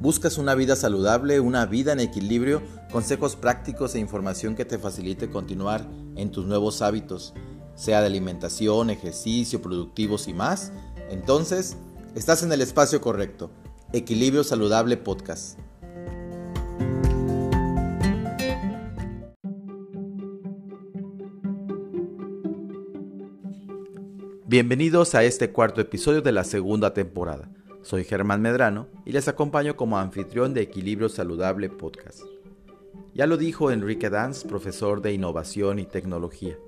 ¿Buscas una vida saludable, una vida en equilibrio, consejos prácticos e información que te facilite continuar en tus nuevos hábitos, sea de alimentación, ejercicio, productivos y más? Entonces, estás en el espacio correcto. Equilibrio Saludable Podcast. Bienvenidos a este cuarto episodio de la segunda temporada. Soy Germán Medrano y les acompaño como anfitrión de Equilibrio Saludable Podcast. Ya lo dijo Enrique Danz, profesor de innovación y tecnología.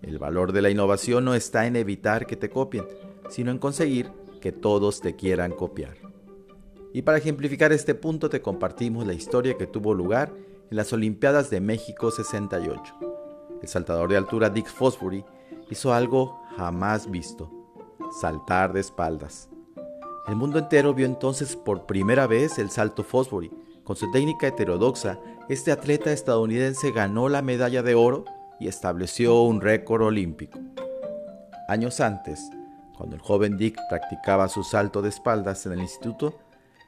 El valor de la innovación no está en evitar que te copien, sino en conseguir que todos te quieran copiar. Y para ejemplificar este punto te compartimos la historia que tuvo lugar en las Olimpiadas de México 68. El saltador de altura Dick Fosbury hizo algo jamás visto, saltar de espaldas. El mundo entero vio entonces por primera vez el salto Fosbury. Con su técnica heterodoxa, este atleta estadounidense ganó la medalla de oro y estableció un récord olímpico. Años antes, cuando el joven Dick practicaba su salto de espaldas en el instituto,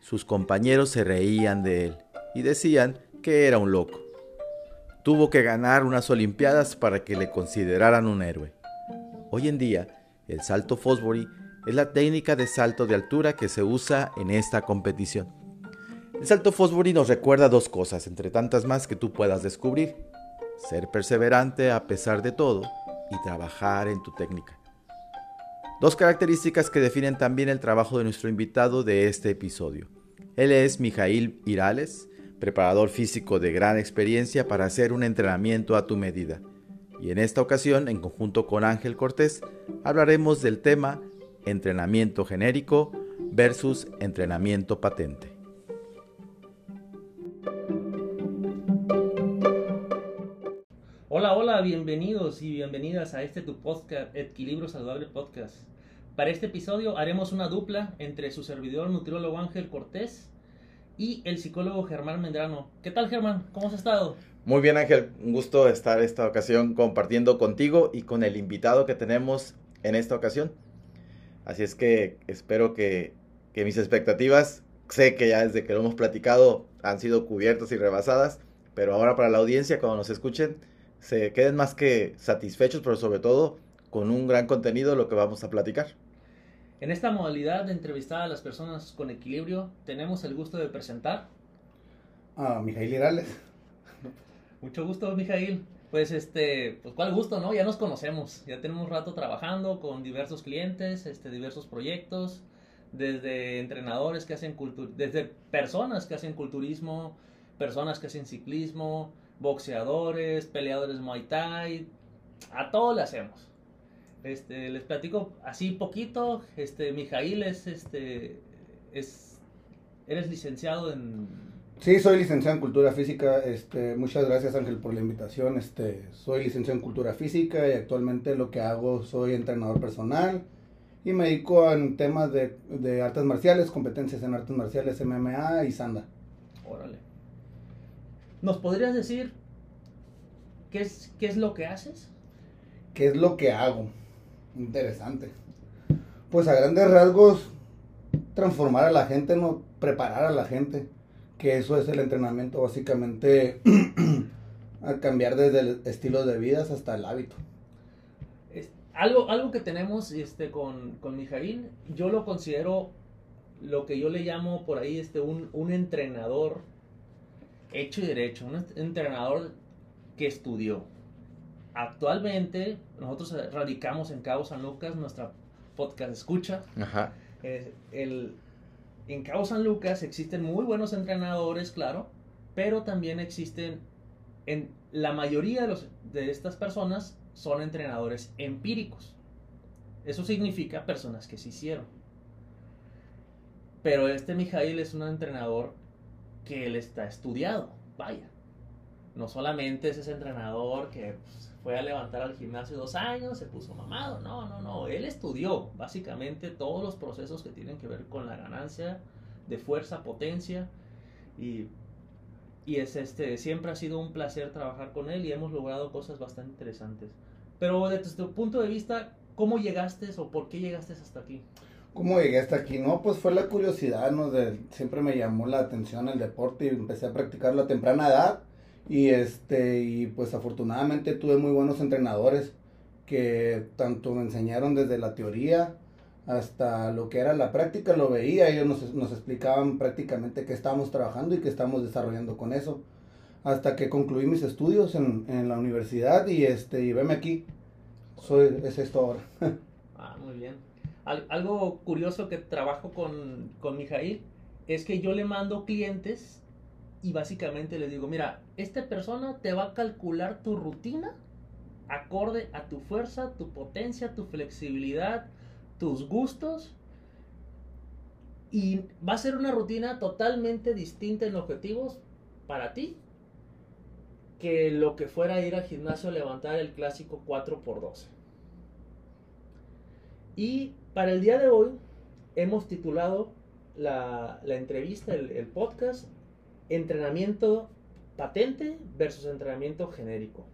sus compañeros se reían de él y decían que era un loco. Tuvo que ganar unas Olimpiadas para que le consideraran un héroe. Hoy en día, el salto Fosbury es la técnica de salto de altura que se usa en esta competición. El salto Fosbury nos recuerda dos cosas, entre tantas más que tú puedas descubrir. Ser perseverante a pesar de todo y trabajar en tu técnica. Dos características que definen también el trabajo de nuestro invitado de este episodio. Él es Mijail Irales, preparador físico de gran experiencia para hacer un entrenamiento a tu medida. Y en esta ocasión, en conjunto con Ángel Cortés, hablaremos del tema entrenamiento genérico versus entrenamiento patente. Hola, hola, bienvenidos y bienvenidas a este tu podcast, Equilibrio Saludable Podcast. Para este episodio haremos una dupla entre su servidor nutriólogo Ángel Cortés y el psicólogo Germán Mendrano. ¿Qué tal Germán? ¿Cómo has estado? Muy bien Ángel, un gusto estar esta ocasión compartiendo contigo y con el invitado que tenemos en esta ocasión. Así es que espero que, mis expectativas, sé que ya desde que lo hemos platicado, han sido cubiertas y rebasadas, pero ahora para la audiencia, cuando nos escuchen, se queden más que satisfechos, pero sobre todo con un gran contenido lo que vamos a platicar. En esta modalidad de entrevistar a las personas con equilibrio, tenemos el gusto de presentar a Mijail Irales. Mucho gusto, Mijail. Pues este, pues cuál gusto, ¿no? Ya nos conocemos, ya tenemos rato trabajando con diversos clientes, este, diversos proyectos, desde entrenadores que hacen cultur desde personas que hacen culturismo, personas que hacen ciclismo, boxeadores, peleadores Muay Thai, a todos le hacemos. Este, les platico así poquito, este, Mijail es, este, es, eres licenciado en Sí, soy licenciado en Cultura Física. Este, muchas gracias Ángel por la invitación. Este, soy licenciado en Cultura Física y actualmente lo que hago soy entrenador personal y me dedico en temas de, de artes marciales, competencias en artes marciales, MMA y Sanda. Órale. ¿Nos podrías decir qué es, qué es lo que haces? ¿Qué es lo que hago? Interesante. Pues a grandes rasgos, transformar a la gente, no preparar a la gente que eso es el entrenamiento básicamente a cambiar desde el estilo de vida hasta el hábito. algo, algo que tenemos este, con, con Mijail, yo lo considero lo que yo le llamo por ahí este, un, un entrenador hecho y derecho, un entrenador que estudió. Actualmente nosotros radicamos en Cabo San Lucas, nuestra podcast escucha. Ajá. Eh, el, en Cabo San Lucas existen muy buenos entrenadores, claro, pero también existen, en la mayoría de, de estas personas son entrenadores empíricos. Eso significa personas que se hicieron. Pero este Mijail es un entrenador que él está estudiado, vaya. No solamente es ese entrenador que pues, fue a levantar al gimnasio dos años, se puso mamado. No, no, no. Él estudió básicamente todos los procesos que tienen que ver con la ganancia de fuerza, potencia. Y, y es este, siempre ha sido un placer trabajar con él y hemos logrado cosas bastante interesantes. Pero desde tu punto de vista, ¿cómo llegaste o por qué llegaste hasta aquí? ¿Cómo llegué hasta aquí? No, pues fue la curiosidad, ¿no? De, siempre me llamó la atención el deporte y empecé a practicarlo a temprana edad. Y este, y pues afortunadamente tuve muy buenos entrenadores que tanto me enseñaron desde la teoría hasta lo que era la práctica, lo veía, ellos nos, nos explicaban prácticamente qué estábamos trabajando y qué estamos desarrollando con eso. Hasta que concluí mis estudios en, en la universidad y este, y veme aquí, soy, es esto ahora. Ah, muy bien. Al- algo curioso que trabajo con, con Mijail es que yo le mando clientes y básicamente les digo, mira, esta persona te va a calcular tu rutina acorde a tu fuerza, tu potencia, tu flexibilidad, tus gustos. Y va a ser una rutina totalmente distinta en objetivos para ti que lo que fuera ir al gimnasio a levantar el clásico 4x12. Y para el día de hoy hemos titulado la, la entrevista, el, el podcast, Entrenamiento patente versus entrenamiento genérico.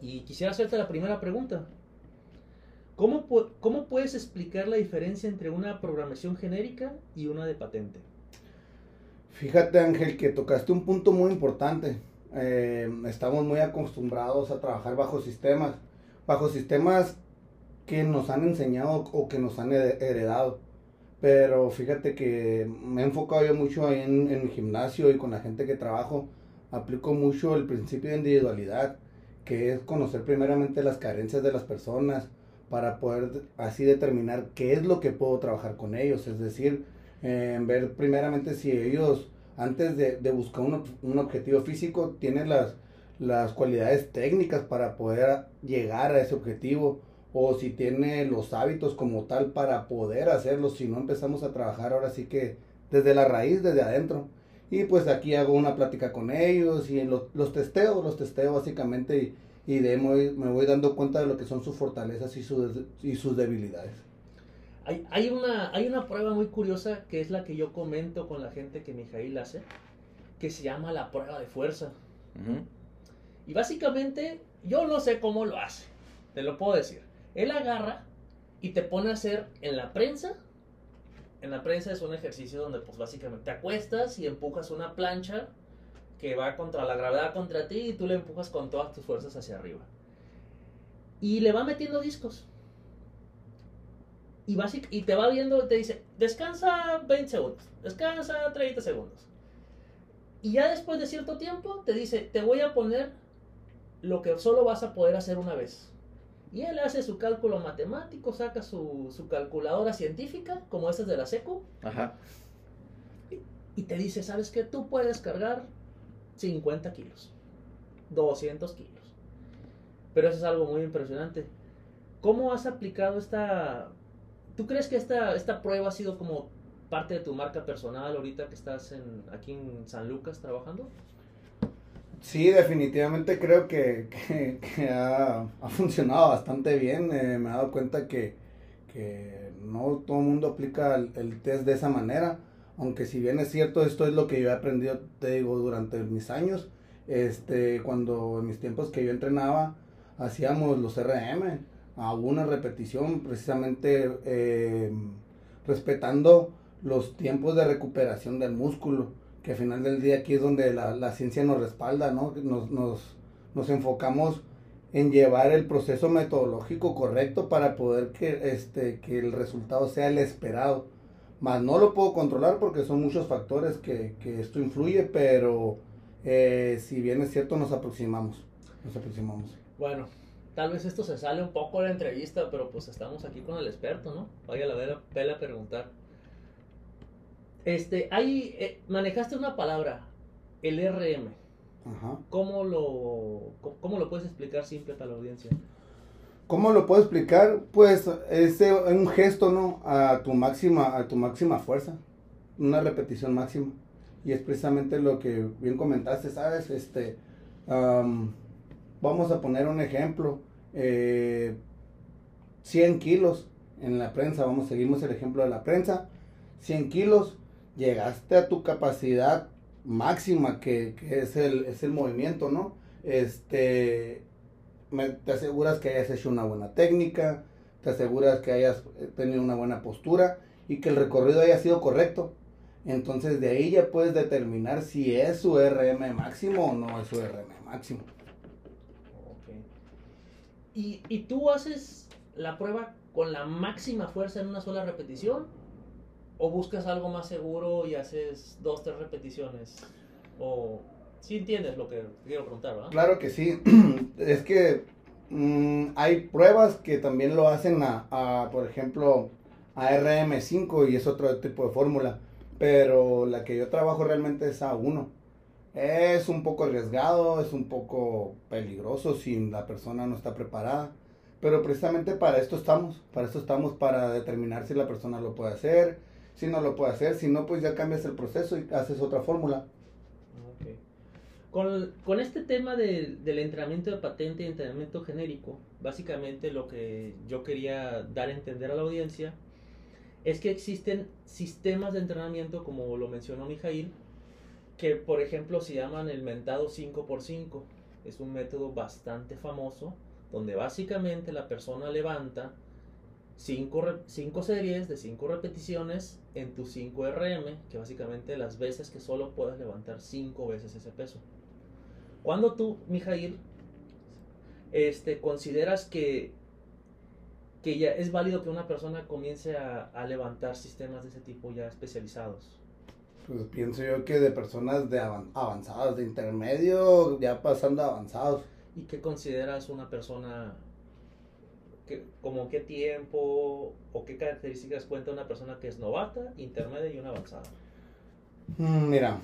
Y quisiera hacerte la primera pregunta. ¿Cómo, ¿Cómo puedes explicar la diferencia entre una programación genérica y una de patente? Fíjate Ángel que tocaste un punto muy importante. Eh, estamos muy acostumbrados a trabajar bajo sistemas, bajo sistemas que nos han enseñado o que nos han he- heredado. Pero fíjate que me he enfocado yo mucho ahí en, en mi gimnasio y con la gente que trabajo. Aplico mucho el principio de individualidad, que es conocer primeramente las carencias de las personas para poder así determinar qué es lo que puedo trabajar con ellos. Es decir, ver primeramente si ellos, antes de, de buscar un, un objetivo físico, tienen las, las cualidades técnicas para poder llegar a ese objetivo o si tiene los hábitos como tal para poder hacerlo, si no empezamos a trabajar ahora sí que desde la raíz, desde adentro. Y pues aquí hago una plática con ellos y los, los testeo, los testeo básicamente y, y de ahí me voy, me voy dando cuenta de lo que son sus fortalezas y, sus y sus debilidades. Hay, hay, una, hay una prueba muy curiosa que es la que yo comento con la gente que Mijail hace, que se llama la prueba de fuerza. Y básicamente, yo no sé cómo lo hace, te lo puedo decir. Él agarra y te pone a hacer en la prensa. En la prensa es un ejercicio donde pues básicamente te acuestas y empujas una plancha que va contra la gravedad contra ti y tú le empujas con todas tus fuerzas hacia arriba. Y le va metiendo discos. Y, y te va viendo, te dice, descansa 20 segundos, descansa 30 segundos. Y ya después de cierto tiempo te dice, te voy a poner lo que solo vas a poder hacer una vez. Y él hace su cálculo matemático, saca su, su calculadora científica, como esas de la SECU, Ajá. y te dice, ¿sabes qué? Tú puedes cargar 50 kilos, 200 kilos. Pero eso es algo muy impresionante. ¿Cómo has aplicado esta... ¿Tú crees que esta, esta prueba ha sido como parte de tu marca personal ahorita que estás en, aquí en San Lucas trabajando? Sí, definitivamente creo que, que, ha, ha funcionado bastante bien. Eh, me he dado cuenta que, que no todo el mundo aplica el, el test de esa manera. Aunque si bien es cierto, esto es lo que yo he aprendido, te digo, durante mis años. Este, cuando en mis tiempos que yo entrenaba, hacíamos los RM a una repetición, precisamente eh, respetando los tiempos de recuperación del músculo que al final del día aquí es donde la, la ciencia nos respalda, ¿no? Nos, nos, nos, enfocamos en llevar el proceso metodológico correcto para poder que, este, que el resultado sea el esperado. Más no lo puedo controlar porque son muchos factores que, que esto influye, pero eh, si bien es cierto nos aproximamos, nos aproximamos. Bueno, tal vez esto se sale un poco de la entrevista, pero pues estamos aquí con el experto, ¿no? Vaya la vela, a preguntar. Este, ahí eh, manejaste una palabra, el RM. Ajá. ¿Cómo lo, cómo lo puedes explicar simple para la audiencia? ¿Cómo lo puedo explicar? Pues es un gesto, ¿no? A tu máxima, a tu máxima fuerza, una repetición máxima. Y es precisamente lo que bien comentaste, ¿sabes? Este, um, vamos a poner un ejemplo. Eh, 100 kilos en la prensa, vamos, seguimos el ejemplo de la prensa. 100 kilos, llegaste a tu capacidad máxima que, es, el, es el movimiento, ¿no? Este, me, te aseguras que hayas hecho una buena técnica, te aseguras que hayas tenido una buena postura y que el recorrido haya sido correcto. Entonces de ahí ya puedes determinar si es su RM máximo o no es su RM máximo. ¿Y, ¿Y tú haces la prueba con la máxima fuerza en una sola repetición? ¿O buscas algo más seguro y haces dos, tres repeticiones? ¿O si entiendes lo que quiero preguntar, verdad? Claro que sí. es que mm, hay pruebas que también lo hacen a, a, por ejemplo, a RM5 y es otro tipo de fórmula. Pero la que yo trabajo realmente es A1. Es un poco arriesgado, es un poco peligroso si la persona no está preparada. Pero precisamente para esto estamos, para esto estamos para determinar si la persona lo puede hacer, si no lo puede hacer, si no, pues ya cambias el proceso y haces otra fórmula. Okay. Con, con, este tema de, del entrenamiento de patente y entrenamiento genérico, básicamente lo que yo quería dar a entender a la audiencia es que existen sistemas de entrenamiento, como lo mencionó Mijail, que por ejemplo se llaman el mentado 5x5. Es un método bastante famoso, donde básicamente la persona levanta 5 cinco, series de 5 repeticiones en tu 5 RM, que básicamente las veces que solo puedes levantar 5 veces ese peso. Cuando tú, Mijail, este, consideras que que ya es válido que una persona comience a, a, levantar sistemas de ese tipo ya especializados? Pues pienso yo que de personas de avanzadas, de intermedio, ya pasando a avanzados. ¿Y qué consideras una persona, como qué tiempo o qué características cuenta una persona que es novata, intermedia y una avanzada? Mm, mira,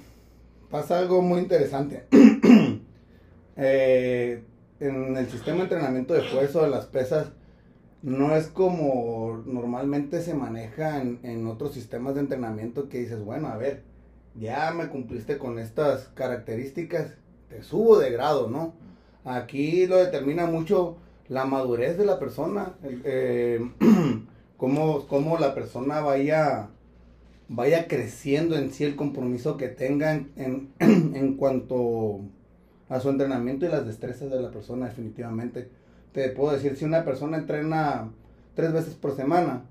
pasa algo muy interesante. eh, en el sistema de entrenamiento de fuerza de las pesas, no es como normalmente se maneja en, en, otros sistemas de entrenamiento que dices, bueno, a ver, ya me cumpliste con estas características, te subo de grado, ¿no? Aquí lo determina mucho la madurez de la persona, eh, cómo, cómo, la persona vaya, vaya creciendo en sí el compromiso que tenga en, en, cuanto a su entrenamiento y las destrezas de la persona definitivamente te puedo decir, si una persona entrena tres veces por semana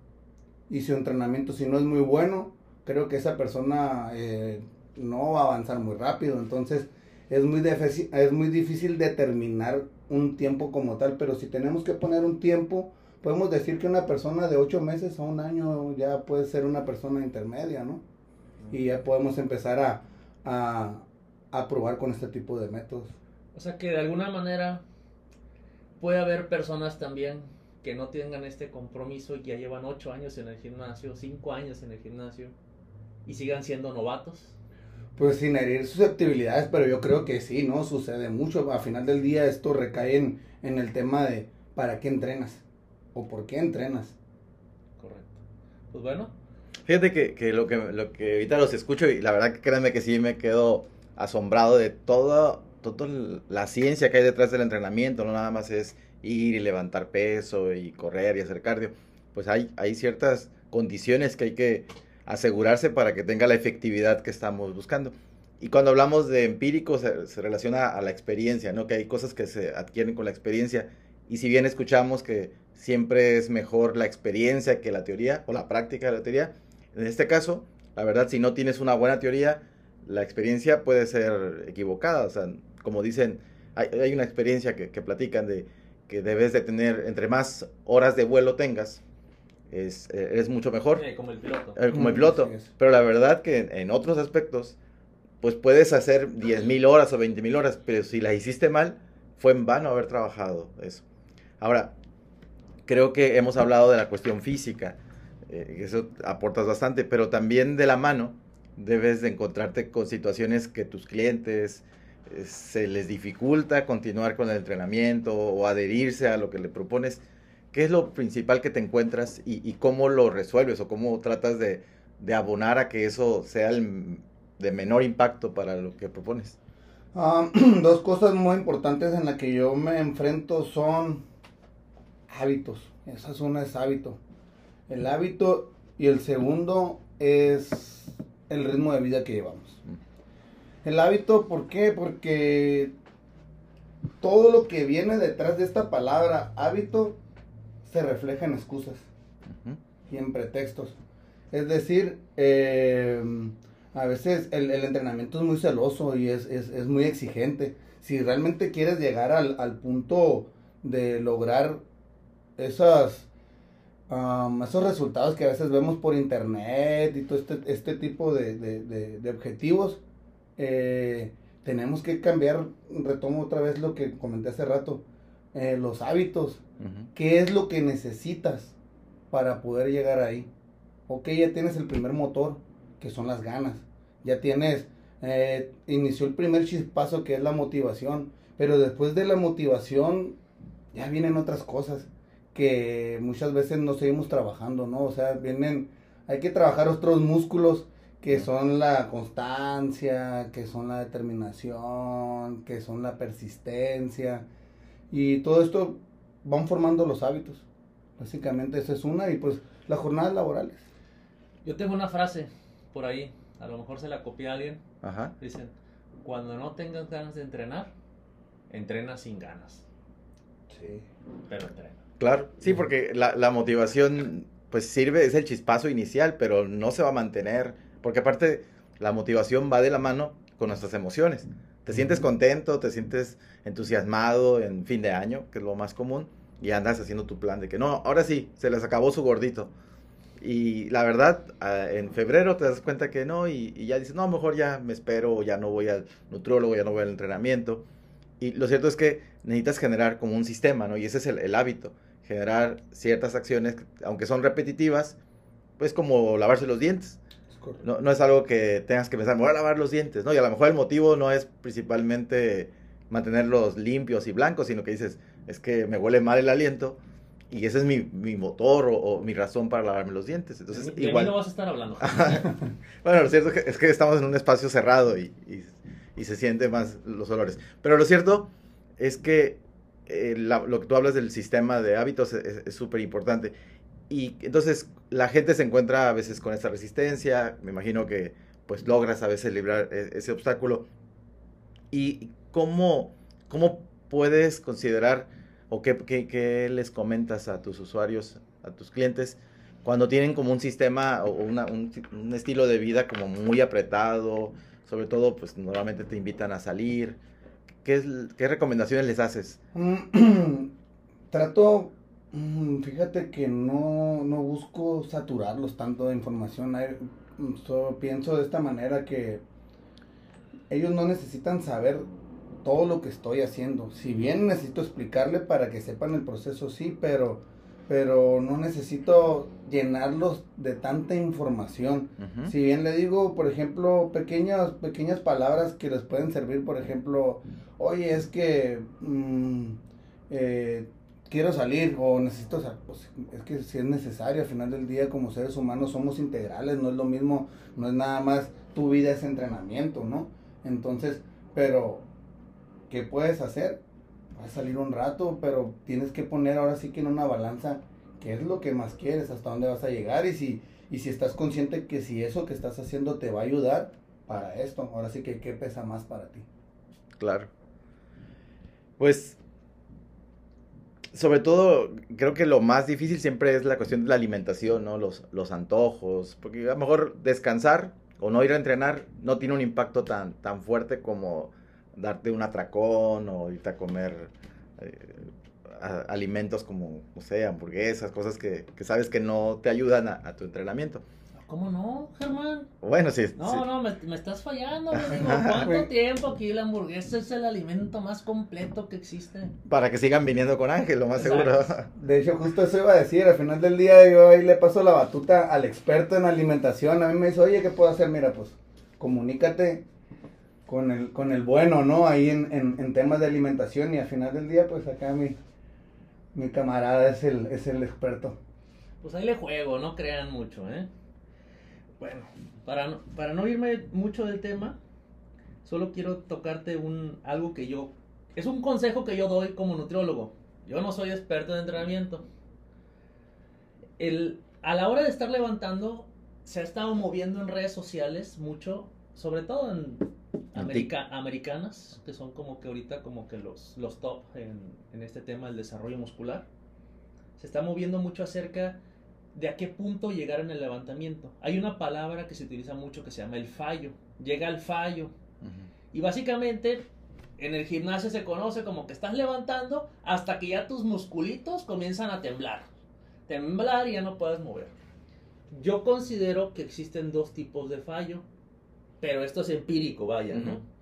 y su entrenamiento si no es muy bueno, creo que esa persona eh, no va a avanzar muy rápido. Entonces es muy, es muy difícil determinar un tiempo como tal, pero si tenemos que poner un tiempo, podemos decir que una persona de ocho meses a un año ya puede ser una persona intermedia, ¿no? Y ya podemos empezar a, a, a probar con este tipo de métodos. O sea que de alguna manera puede haber personas también que no tengan este compromiso y que ya llevan ocho años en el gimnasio, cinco años en el gimnasio y sigan siendo novatos. Pues sin herir susceptibilidades, pero yo creo que sí, ¿no? Sucede mucho. A final del día esto recae en, en el tema de para qué entrenas o por qué entrenas. Correcto. Pues bueno. Fíjate que, que, lo que lo que ahorita los escucho y la verdad que créanme que sí me quedo asombrado de todo toda la ciencia que hay detrás del entrenamiento, no nada más es ir y levantar peso y correr y hacer cardio, pues hay, hay ciertas condiciones que hay que asegurarse para que tenga la efectividad que estamos buscando. Y cuando hablamos de empírico se, se, relaciona a la experiencia, ¿no? Que hay cosas que se adquieren con la experiencia. Y si bien escuchamos que siempre es mejor la experiencia que la teoría o la práctica de la teoría, en este caso, la verdad, si no tienes una buena teoría, la experiencia puede ser equivocada. O sea, como dicen, hay, hay una experiencia que, que, platican de que debes de tener, entre más horas de vuelo tengas, es, eres mucho mejor. Sí, como el piloto. Eh, como el piloto. Sí, Pero la verdad que en, en, otros aspectos, pues puedes hacer 10 mil horas o 20 mil horas, pero si las hiciste mal, fue en vano haber trabajado eso. Ahora, creo que hemos hablado de la cuestión física, eh, eso aportas bastante, pero también de la mano debes de encontrarte con situaciones que tus clientes, se les dificulta continuar con el entrenamiento o adherirse a lo que le propones, ¿qué es lo principal que te encuentras y, y cómo lo resuelves o cómo tratas de, de, abonar a que eso sea el, de menor impacto para lo que propones? Uh, dos cosas muy importantes en las que yo me enfrento son hábitos. Esa es una es hábito. El hábito y el segundo es el ritmo de vida que llevamos. El hábito, ¿por qué? Porque todo lo que viene detrás de esta palabra hábito se refleja en excusas y en pretextos. Es decir, eh, a veces el, entrenamiento es muy celoso y es, es, muy exigente. Si realmente quieres llegar al, al punto de lograr esas, esos resultados que a veces vemos por internet y todo este, este tipo de, de, de, objetivos, eh, tenemos que cambiar, retomo otra vez lo que comenté hace rato, eh, los hábitos. ¿Qué es lo que necesitas para poder llegar ahí? Ok, ya tienes el primer motor, que son las ganas. Ya tienes, eh, inició el primer chispazo que es la motivación. Pero después de la motivación, ya vienen otras cosas que muchas veces no seguimos trabajando, ¿no? O sea, vienen, hay que trabajar otros músculos que son la constancia, que son la determinación, que son la persistencia. Y todo esto van formando los hábitos. Básicamente esa es una y pues las jornadas laborales. Yo tengo una frase por ahí, a lo mejor se la copia a alguien. Ajá. Dicen, cuando no tengas ganas de entrenar, entrena sin ganas. Sí. Pero entrena. Claro, sí, porque la, la motivación pues sirve, es el chispazo inicial, pero no se va a mantener, porque aparte la motivación va de la mano con nuestras emociones. Te sientes contento, te sientes entusiasmado en fin de año, que es lo más común, y andas haciendo tu plan de que no, ahora sí, se les acabó su gordito. Y la verdad, ah, en febrero te das cuenta que no, y, ya dices, no, mejor ya me espero, ya no voy al nutriólogo, ya no voy al entrenamiento. Y lo cierto es que necesitas generar como un sistema, ¿no? Y ese es el, hábito, generar ciertas acciones, aunque son repetitivas, pues como lavarse los dientes. No, no, es algo que tengas que pensar, me voy a lavar los dientes, ¿no? Y a lo mejor el motivo no es principalmente mantenerlos limpios y blancos, sino que dices, es que me huele mal el aliento, y ese es mi, mi motor o, mi razón para lavarme los dientes. Entonces, igual... no vas a estar hablando. bueno, lo cierto es que, estamos en un espacio cerrado y, y, se sienten más los olores. Pero lo cierto es que eh, lo que tú hablas del sistema de hábitos es súper importante. Y entonces la gente se encuentra a veces con esta resistencia, me imagino que pues logras a veces librar e, ese obstáculo. ¿Y cómo, cómo puedes considerar ¿O qué, les comentas a tus usuarios, a tus clientes, cuando tienen como un sistema o un, estilo de vida como muy apretado? Sobre todo, pues normalmente te invitan a salir. ¿Qué, qué recomendaciones les haces? Trato, mm, fíjate que no, no busco saturarlos tanto de información. Solo pienso de esta manera que ellos no necesitan saber todo lo que estoy haciendo. Si bien necesito explicarle para que sepan el proceso, sí, pero, pero no necesito llenarlos de tanta información. Si bien le digo, por ejemplo, pequeñas, pequeñas palabras que les pueden servir, por ejemplo, oye, es que mm, eh, quiero salir o necesito, o pues, es que si es necesario, al final del día como seres humanos somos integrales, no es lo mismo, no es nada más tu vida es entrenamiento, ¿no? Entonces, pero ¿qué puedes hacer? Va a salir un rato, pero tienes que poner ahora sí que en una balanza qué es lo que más quieres, hasta dónde vas a llegar y si, y si estás consciente que si eso que estás haciendo te va a ayudar para esto, ahora sí que qué pesa más para ti. Claro. Pues sobre todo, creo que lo más difícil siempre es la cuestión de la alimentación, ¿no? Los, los antojos, porque a lo mejor descansar o no ir a entrenar no tiene un impacto tan, tan fuerte como darte un atracón o irte a comer eh, alimentos como, no sé, hamburguesas, cosas que, sabes que no te ayudan a, tu entrenamiento. ¿Cómo no, Germán? Bueno, sí. No, no, me, estás fallando, digo, ¿Cuánto tiempo aquí la hamburguesa es el alimento más completo que existe? Para que sigan viniendo con Ángel, lo más seguro. De hecho, justo eso iba a decir. Al final del día, yo ahí le paso la batuta al experto en alimentación. A mí me dice, oye, ¿qué puedo hacer? Mira, pues, comunícate con el, con el bueno, ¿no? Ahí en, en, temas de alimentación y al final del día, pues acá mi, mi camarada es el, es el experto. Pues ahí le juego, no crean mucho, ¿eh? Bueno, para no, para no irme mucho del tema, solo quiero tocarte un, algo que yo, es un consejo que yo doy como nutriólogo. Yo no soy experto en entrenamiento. El, a la hora de estar levantando, se ha estado moviendo en redes sociales mucho, sobre todo en americanas, que son como que ahorita como que los, los top en, en este tema del desarrollo muscular. se está moviendo mucho acerca de a qué punto llegar en el levantamiento. Hay una palabra que se utiliza mucho que se llama el fallo. Llega al fallo. Y básicamente en el gimnasio se conoce como que estás levantando hasta que ya tus musculitos comienzan a temblar. Temblar y ya no puedes mover. Yo considero que existen dos tipos de fallo, pero esto es empírico, vaya, ¿no?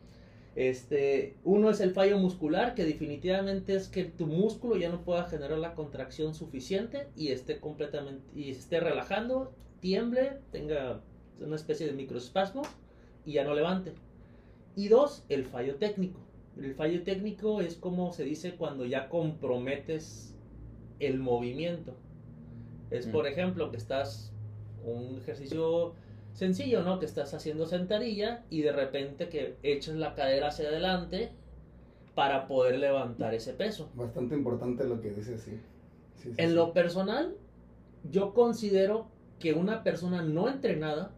Este, uno es el fallo muscular, que definitivamente es que tu músculo ya no pueda generar la contracción suficiente y esté completamente y esté relajando, tiemble, tenga una especie de microespasmo y ya no levante. Y dos, el fallo técnico. El fallo técnico es como se dice cuando ya comprometes el movimiento. Es por ejemplo que estás un ejercicio sencillo, ¿no? Que estás haciendo sentadilla y de repente que echas la cadera hacia adelante para poder levantar ese peso. Bastante importante lo que dices, sí. en lo personal, yo considero que una persona no entrenada,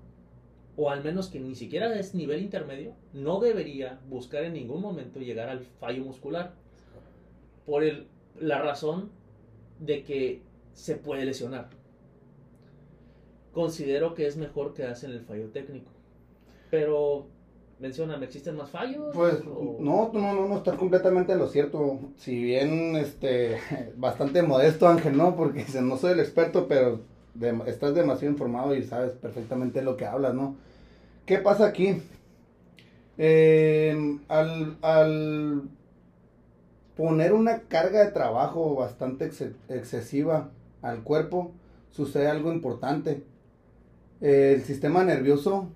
o al menos que ni siquiera es nivel intermedio, no debería buscar en ningún momento llegar al fallo muscular. Por el, la razón de que se puede lesionar considero que es mejor que hacen el fallo técnico. Pero, mencioname, ¿existen más fallos? Pues no, no, no, no, está completamente lo cierto. Si bien, este, bastante modesto Ángel, ¿no? Porque no soy el experto, pero estás demasiado informado y sabes perfectamente lo que hablas, ¿no? ¿Qué pasa aquí? al, al poner una carga de trabajo bastante excesiva al cuerpo, sucede algo importante el sistema nervioso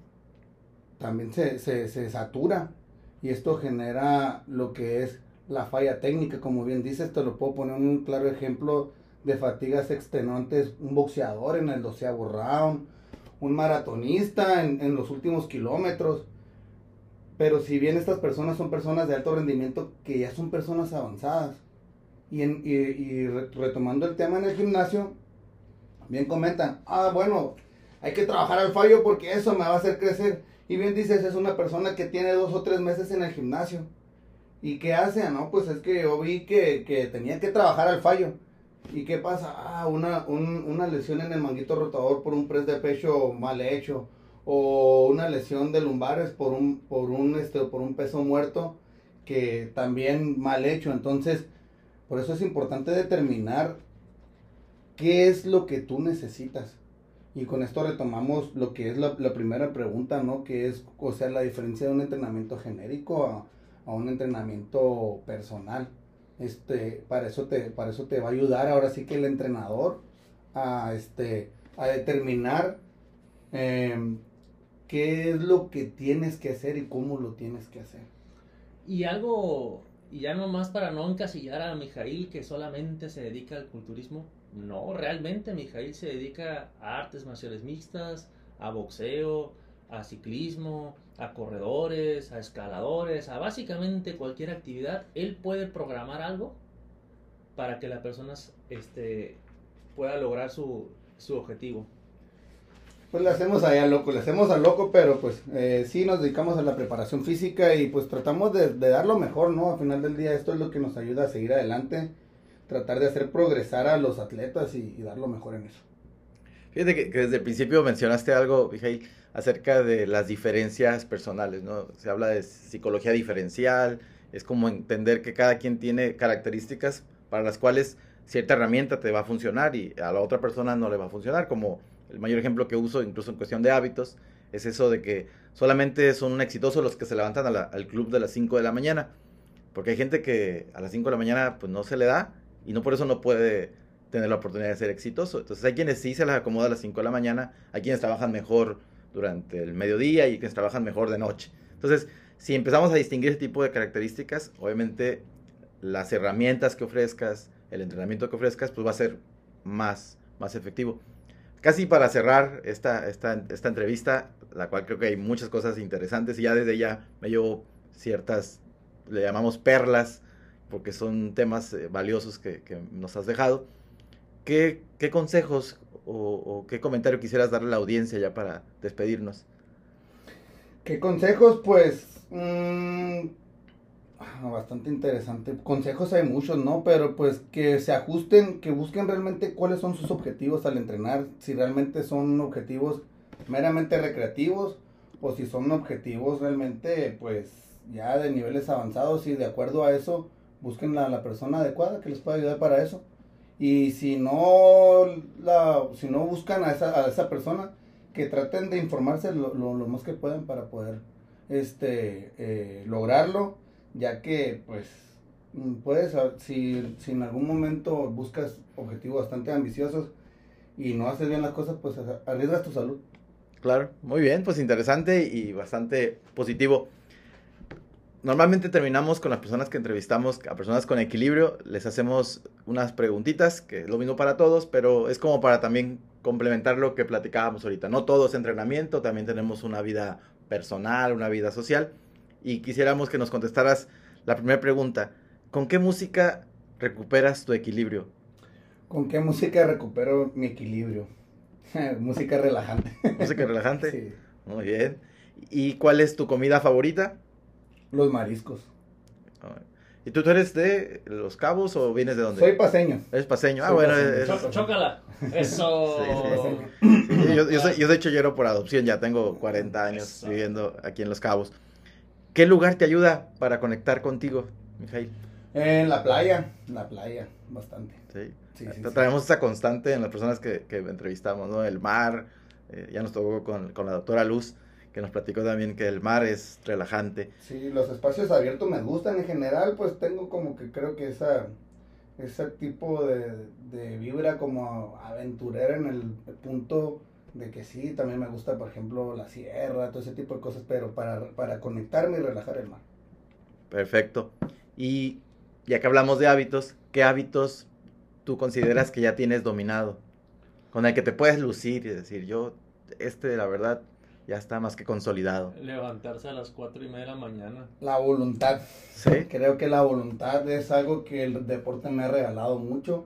también se, se, satura y esto genera lo que es la falla técnica, como bien dices, te lo puedo poner un claro ejemplo de fatigas extenuantes, un boxeador en el doceavo round, un maratonista en, los últimos kilómetros. Pero si bien estas personas son personas de alto rendimiento, que ya son personas avanzadas. Y, en, y retomando el tema en el gimnasio, bien comentan, ah, bueno, hay que trabajar al fallo porque eso me va a hacer crecer. Y bien dices, es una persona que tiene dos o tres meses en el gimnasio. ¿Y qué hace? No, pues es que yo vi que, tenía que trabajar al fallo. ¿Y qué pasa? Ah, una, una lesión en el manguito rotador por un press de pecho mal hecho. O una lesión de lumbares por un, por un, este, por un peso muerto que también mal hecho. Entonces, por eso es importante determinar qué es lo que tú necesitas. Y con esto retomamos lo que es la, primera pregunta, ¿no? Que es, o sea, la diferencia de un entrenamiento genérico a, un entrenamiento personal. Este, para eso te, para eso te va a ayudar ahora sí que el entrenador a este, a determinar em, qué es lo que tienes que hacer y cómo lo tienes que hacer. Y algo, y ya nomás para no encasillar a Mijail que solamente se dedica al culturismo, no, realmente Mijail se dedica a artes marciales mixtas, a boxeo, a ciclismo, a corredores, a escaladores, a básicamente cualquier actividad. Él puede programar algo para que la persona este, pueda lograr su, objetivo. Pues le hacemos allá loco, le hacemos a loco, pero pues eh, sí nos dedicamos a la preparación física y pues tratamos de, de dar lo mejor, ¿no? Al final del día esto es lo que nos ayuda a seguir adelante tratar de hacer progresar a los atletas y, dar lo mejor en eso. Fíjate que, desde el principio mencionaste algo, Mijail, acerca de las diferencias personales, ¿no? Se habla de psicología diferencial, es como entender que cada quien tiene características para las cuales cierta herramienta te va a funcionar y a la otra persona no le va a funcionar, como el mayor ejemplo que uso, incluso en cuestión de hábitos, es eso de que solamente son exitosos los que se levantan al club de las 5 de la mañana, porque hay gente que a las 5 de la mañana pues no se le da y no por eso no puede tener la oportunidad de ser exitoso. Entonces hay quienes sí se las acomoda a las 5 de la mañana, hay quienes trabajan mejor durante el mediodía y quienes trabajan mejor de noche. Entonces, si empezamos a distinguir ese tipo de características, obviamente las herramientas que ofrezcas, el entrenamiento que ofrezcas, pues va a ser más, más efectivo. Casi para cerrar esta, esta, esta entrevista, la cual creo que hay muchas cosas interesantes y ya desde ya me llevo ciertas, le llamamos perlas porque son temas eh, valiosos que, nos has dejado. ¿Qué, consejos o, qué comentario quisieras darle a la audiencia ya para despedirnos? ¿Qué consejos? Pues mm, Ah, bastante interesante. Consejos hay muchos, ¿no? Pero pues que se ajusten, que busquen realmente cuáles son sus objetivos al entrenar, si realmente son objetivos meramente recreativos o si son objetivos realmente pues ya de niveles avanzados y de acuerdo a eso busquen a la persona adecuada que les pueda ayudar para eso. Y si no, la, si no buscan a esa, a esa persona, que traten de informarse lo, lo, más que puedan para poder este, eh, lograrlo, ya que pues puedes, si, si en algún momento buscas objetivos bastante ambiciosos y no haces bien las cosas, pues arriesgas tu salud. Claro, muy bien, pues interesante y bastante positivo. Normalmente terminamos con las personas que entrevistamos, a personas con equilibrio, les hacemos unas preguntitas, que es lo mismo para todos, pero es como para también complementar lo que platicábamos ahorita. No todo es entrenamiento, también tenemos una vida personal, una vida social. Y quisiéramos que nos contestaras la primera pregunta. ¿Con qué música recuperas tu equilibrio? ¿Con qué música recupero mi equilibrio? música relajante. ¿Música relajante? Sí. Muy bien. ¿Y cuál es tu comida favorita? Los mariscos. ¿Y tú, eres de Los Cabos o vienes de dónde? Soy paseño. ¿Eres paseño? ah, bueno. Chócala. Eso. yo, yo, soy, yo soy chollero por adopción, ya tengo 40 años viviendo aquí en Los Cabos. ¿Qué lugar te ayuda para conectar contigo, Mijail? En la playa, la playa, bastante. Sí. Traemos esa constante en las personas que, que entrevistamos, ¿no? El mar, eh, ya nos tocó con, con la doctora Luz que nos platicó también que el mar es relajante. Sí, los espacios abiertos me gustan en general, pues tengo como que creo que esa ese tipo de, de vibra como aventurera en el punto de que sí, también me gusta, por ejemplo, la sierra, todo ese tipo de cosas, pero para, para conectarme y relajar el mar. Perfecto. Y ya que hablamos de hábitos, ¿qué hábitos tú consideras que ya tienes dominado? Con el que te puedes lucir y decir, yo, este, la verdad, ya está más que consolidado. Levantarse a las cuatro y media de la mañana. La voluntad. Sí. Creo que la voluntad es algo que el deporte me ha regalado mucho.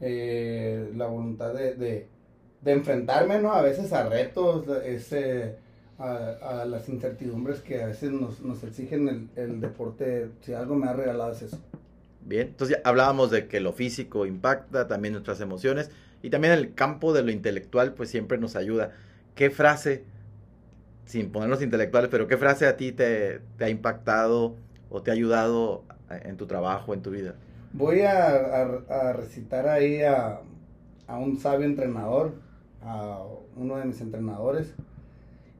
Eh, la voluntad de, de, enfrentarme, ¿no? A veces a retos, ese, a, las incertidumbres que a veces nos, nos exigen el, el deporte. Si algo me ha regalado es eso. Bien, entonces ya hablábamos de que lo físico impacta también nuestras emociones y también el campo de lo intelectual pues siempre nos ayuda. ¿Qué frase sin ponernos intelectuales, pero ¿qué frase a ti te, ha impactado o te ha ayudado en tu trabajo, en tu vida? Voy a, recitar ahí a, un sabio entrenador, a uno de mis entrenadores,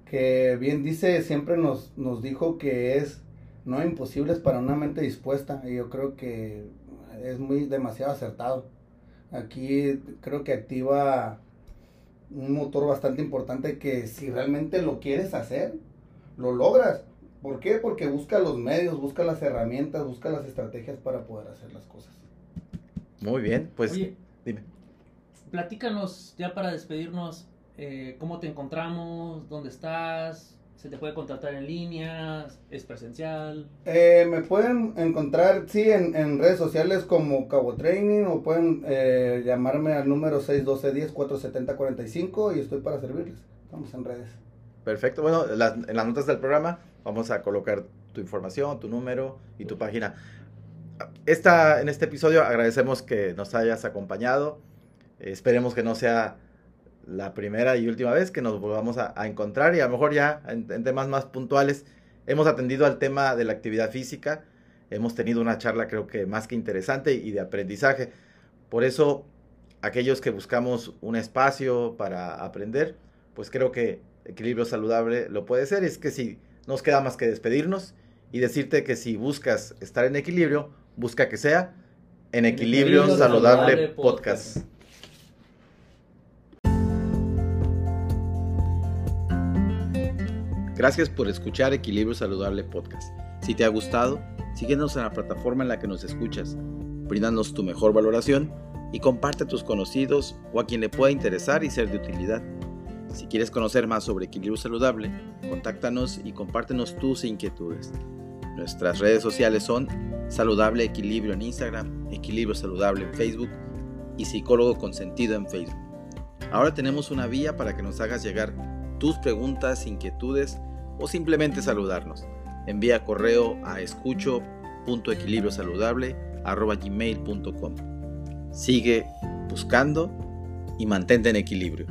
que bien dice, siempre nos, nos dijo que es no imposible para una mente dispuesta, y yo creo que es muy demasiado acertado. Aquí creo que activa un motor bastante importante que si realmente lo quieres hacer, lo logras. ¿Por qué? Porque busca los medios, busca las herramientas, busca las estrategias para poder hacer las cosas. Muy bien, pues dime. Platícanos ya para despedirnos, eh, cómo te encontramos, dónde estás, ¿Se te puede contratar en línea? ¿Es presencial? Eh, me pueden encontrar, sí, en, redes sociales como Cabo Training o pueden eh, llamarme al número 612-10-470-45 y estoy para servirles. Estamos en redes. Perfecto. Bueno, en las notas del programa vamos a colocar tu información, tu número y tu página. Esta, en este episodio agradecemos que nos hayas acompañado. esperemos que no sea la primera y última vez que nos volvamos a, encontrar y a lo mejor ya en, temas más puntuales hemos atendido al tema de la actividad física, hemos tenido una charla creo que más que interesante y de aprendizaje. Por eso aquellos que buscamos un espacio para aprender, pues creo que equilibrio saludable lo puede ser. Es que si nos queda más que despedirnos y decirte que si buscas estar en equilibrio, busca que sea en equilibrio, saludable, podcast. Gracias por escuchar Equilibrio Saludable Podcast. Si te ha gustado, síguenos en la plataforma en la que nos escuchas, bríndanos tu mejor valoración y comparte a tus conocidos o a quien le pueda interesar y ser de utilidad. Si quieres conocer más sobre equilibrio saludable, contáctanos y compártenos tus inquietudes. Nuestras redes sociales son Saludable Equilibrio en Instagram, Equilibrio Saludable en Facebook y Psicólogo Consentido en Facebook. Ahora tenemos una vía para que nos hagas llegar tus preguntas, inquietudes o simplemente saludarnos. Envía correo a escucho.equilibriosaludable.com. Sigue buscando y mantente en equilibrio.